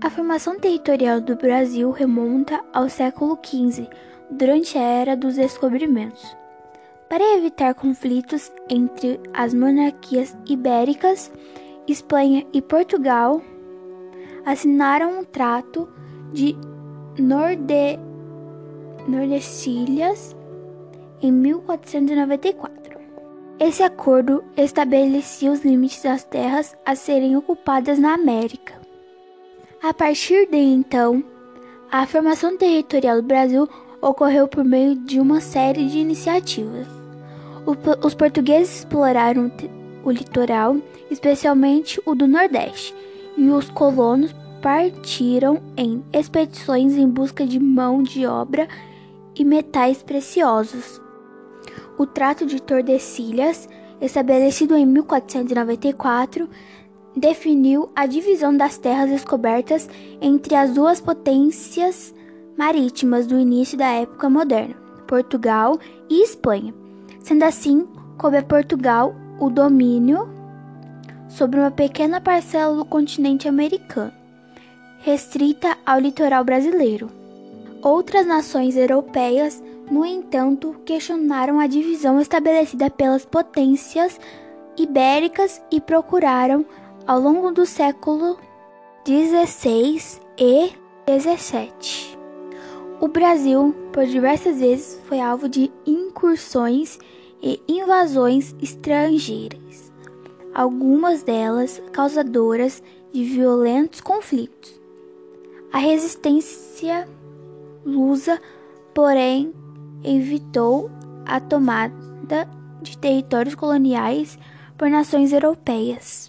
A formação territorial do Brasil remonta ao século XV, durante a Era dos Descobrimentos. Para evitar conflitos entre as monarquias ibéricas, Espanha e Portugal assinaram um trato de Norde... Nordestilhas em 1494. Esse acordo estabelecia os limites das terras a serem ocupadas na América. A partir de então, a formação territorial do Brasil ocorreu por meio de uma série de iniciativas. Os portugueses exploraram o litoral, especialmente o do Nordeste, e os colonos partiram em expedições em busca de mão de obra e metais preciosos. O Trato de Tordesilhas, estabelecido em 1494, definiu a divisão das terras descobertas entre as duas potências marítimas do início da época moderna, Portugal e Espanha. Sendo assim, coube a Portugal o domínio sobre uma pequena parcela do continente americano, restrita ao litoral brasileiro. Outras nações europeias, no entanto, questionaram a divisão estabelecida pelas potências ibéricas e procuraram, ao longo do século XVI e XVII, o Brasil, por diversas vezes, foi alvo de incursões e invasões estrangeiras, algumas delas causadoras de violentos conflitos. A resistência lusa, porém, evitou a tomada de territórios coloniais por nações europeias.